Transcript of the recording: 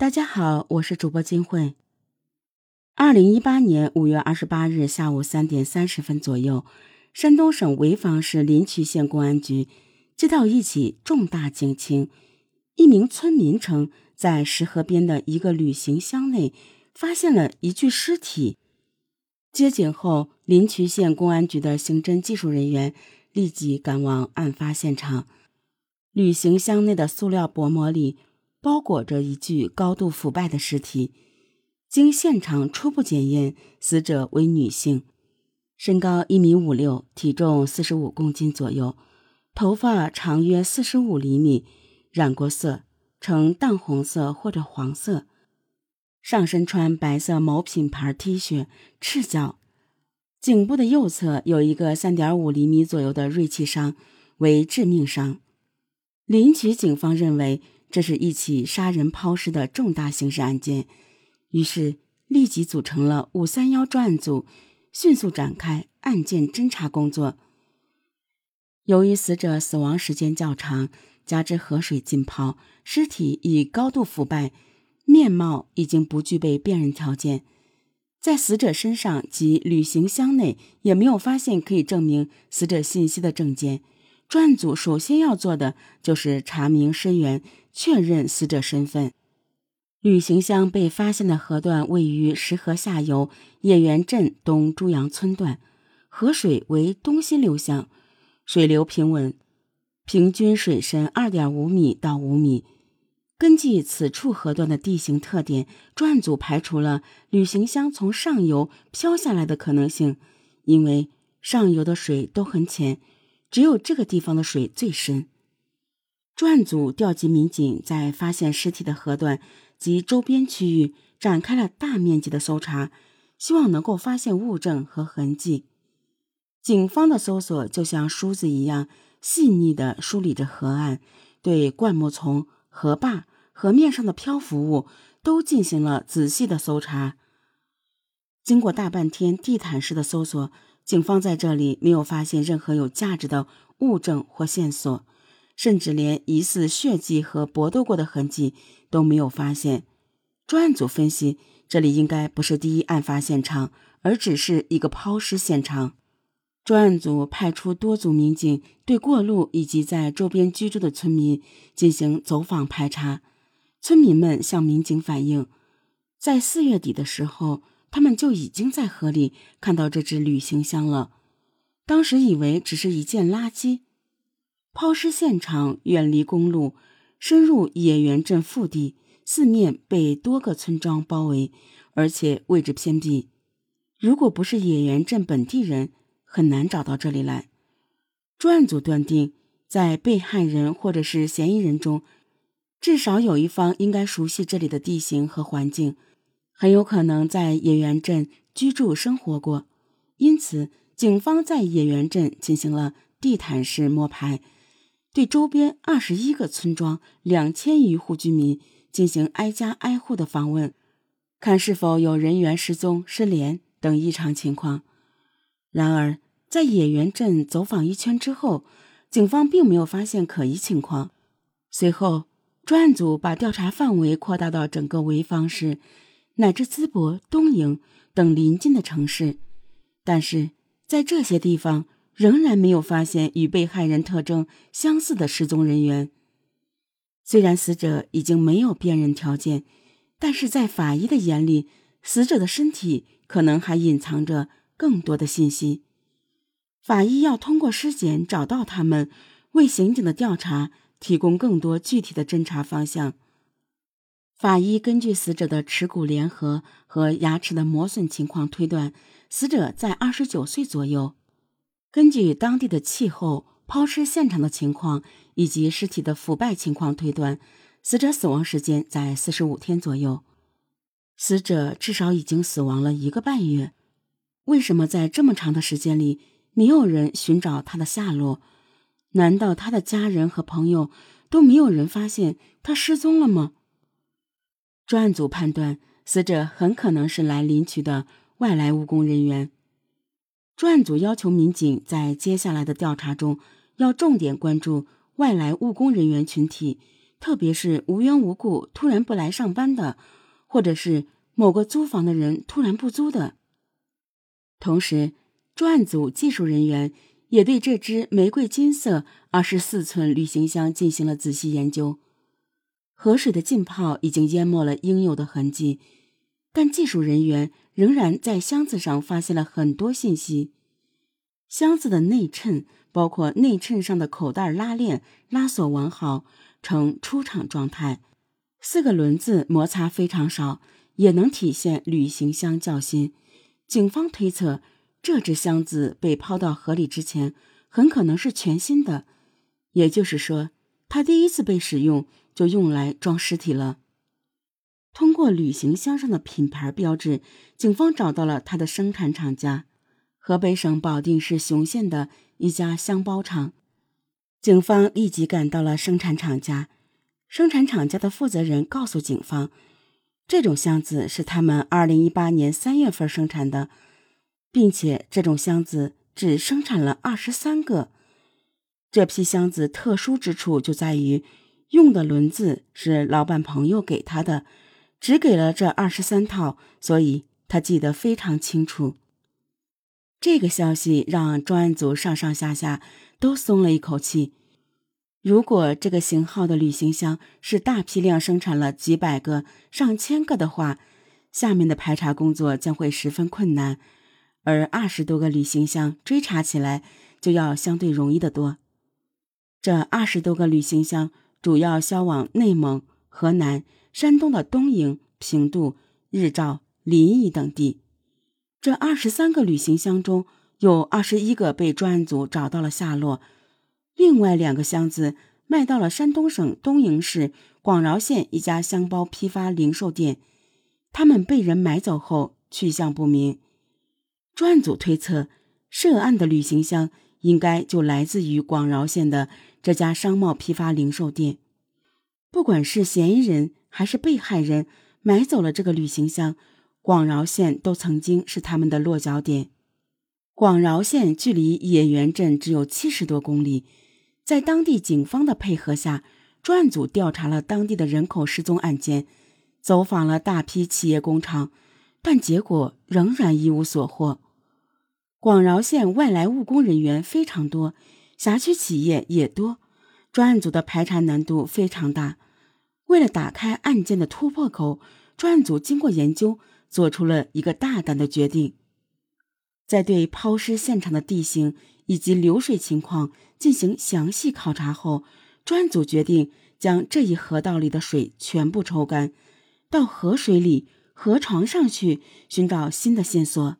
大家好，我是主播金慧。二零一八年五月二十八日下午三点三十分左右，山东省潍坊市临朐县公安局接到一起重大警情：一名村民称，在石河边的一个旅行箱内发现了一具尸体。接警后，临朐县公安局的刑侦技术人员立即赶往案发现场。旅行箱内的塑料薄膜里。包裹着一具高度腐败的尸体，经现场初步检验，死者为女性，身高一米五六，体重四十五公斤左右，头发长约四十五厘米，染过色，呈淡红色或者黄色，上身穿白色某品牌 T 恤，赤脚，颈部的右侧有一个三点五厘米左右的锐器伤，为致命伤。临朐警方认为。这是一起杀人抛尸的重大刑事案件，于是立即组成了“五三幺”专案组，迅速展开案件侦查工作。由于死者死亡时间较长，加之河水浸泡，尸体已高度腐败，面貌已经不具备辨认条件，在死者身上及旅行箱内也没有发现可以证明死者信息的证件。专案组首先要做的就是查明身源。确认死者身份。旅行箱被发现的河段位于石河下游叶园镇东朱阳村段，河水为东西流向，水流平稳，平均水深二点五米到五米。根据此处河段的地形特点，专案组排除了旅行箱从上游漂下来的可能性，因为上游的水都很浅，只有这个地方的水最深。专案组调集民警，在发现尸体的河段及周边区域展开了大面积的搜查，希望能够发现物证和痕迹。警方的搜索就像梳子一样细腻地梳理着河岸，对灌木丛、河坝、河面上的漂浮物都进行了仔细的搜查。经过大半天地毯式的搜索，警方在这里没有发现任何有价值的物证或线索。甚至连疑似血迹和搏斗过的痕迹都没有发现。专案组分析，这里应该不是第一案发现场，而只是一个抛尸现场。专案组派出多组民警，对过路以及在周边居住的村民进行走访排查。村民们向民警反映，在四月底的时候，他们就已经在河里看到这只旅行箱了。当时以为只是一件垃圾。抛尸现场远离公路，深入野原镇腹地，四面被多个村庄包围，而且位置偏僻。如果不是野原镇本地人，很难找到这里来。专案组断定，在被害人或者是嫌疑人中，至少有一方应该熟悉这里的地形和环境，很有可能在野原镇居住生活过。因此，警方在野原镇进行了地毯式摸排。对周边二十一个村庄、两千余户居民进行挨家挨户的访问，看是否有人员失踪、失联等异常情况。然而，在野原镇走访一圈之后，警方并没有发现可疑情况。随后，专案组把调查范围扩大到整个潍坊市，乃至淄博、东营等邻近的城市，但是在这些地方。仍然没有发现与被害人特征相似的失踪人员。虽然死者已经没有辨认条件，但是在法医的眼里，死者的身体可能还隐藏着更多的信息。法医要通过尸检找到他们，为刑警的调查提供更多具体的侦查方向。法医根据死者的耻骨联合和牙齿的磨损情况推断，死者在二十九岁左右。根据当地的气候、抛尸现场的情况以及尸体的腐败情况推断，死者死亡时间在四十五天左右。死者至少已经死亡了一个半月。为什么在这么长的时间里没有人寻找他的下落？难道他的家人和朋友都没有人发现他失踪了吗？专案组判断，死者很可能是来领取的外来务工人员。专案组要求民警在接下来的调查中，要重点关注外来务工人员群体，特别是无缘无故突然不来上班的，或者是某个租房的人突然不租的。同时，专案组技术人员也对这只玫瑰金色二十四寸旅行箱进行了仔细研究。河水的浸泡已经淹没了应有的痕迹，但技术人员仍然在箱子上发现了很多信息。箱子的内衬，包括内衬上的口袋拉链拉锁完好，呈出厂状态。四个轮子摩擦非常少，也能体现旅行箱较新。警方推测，这只箱子被抛到河里之前，很可能是全新的，也就是说，它第一次被使用就用来装尸体了。通过旅行箱上的品牌标志，警方找到了它的生产厂家。河北省保定市雄县的一家箱包厂，警方立即赶到了生产厂家。生产厂家的负责人告诉警方，这种箱子是他们二零一八年三月份生产的，并且这种箱子只生产了二十三个。这批箱子特殊之处就在于，用的轮子是老板朋友给他的，只给了这二十三套，所以他记得非常清楚。这个消息让专案组上上下下都松了一口气。如果这个型号的旅行箱是大批量生产了几百个、上千个的话，下面的排查工作将会十分困难；而二十多个旅行箱追查起来就要相对容易得多。这二十多个旅行箱主要销往内蒙、河南、山东的东营、平度、日照、临沂等地。这二十三个旅行箱中有二十一个被专案组找到了下落，另外两个箱子卖到了山东省东营市广饶县一家箱包批发零售店，他们被人买走后去向不明。专案组推测，涉案的旅行箱应该就来自于广饶县的这家商贸批发零售店。不管是嫌疑人还是被害人买走了这个旅行箱。广饶县都曾经是他们的落脚点。广饶县距离野原镇只有七十多公里，在当地警方的配合下，专案组调查了当地的人口失踪案件，走访了大批企业工厂，但结果仍然一无所获。广饶县外来务工人员非常多，辖区企业也多，专案组的排查难度非常大。为了打开案件的突破口，专案组经过研究。做出了一个大胆的决定，在对抛尸现场的地形以及流水情况进行详细考察后，专案组决定将这一河道里的水全部抽干，到河水里、河床上去寻找新的线索。